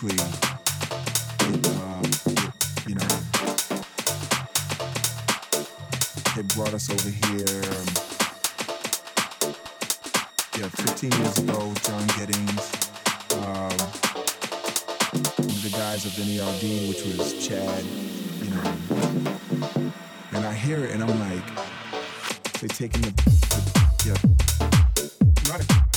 basically, it, um, it, you know, it brought us over here. Um, yeah, 15 years ago, John Gettings, um, the guys of NERD, which was Chad, you know, and I hear it and I'm like, they're taking the, the yeah.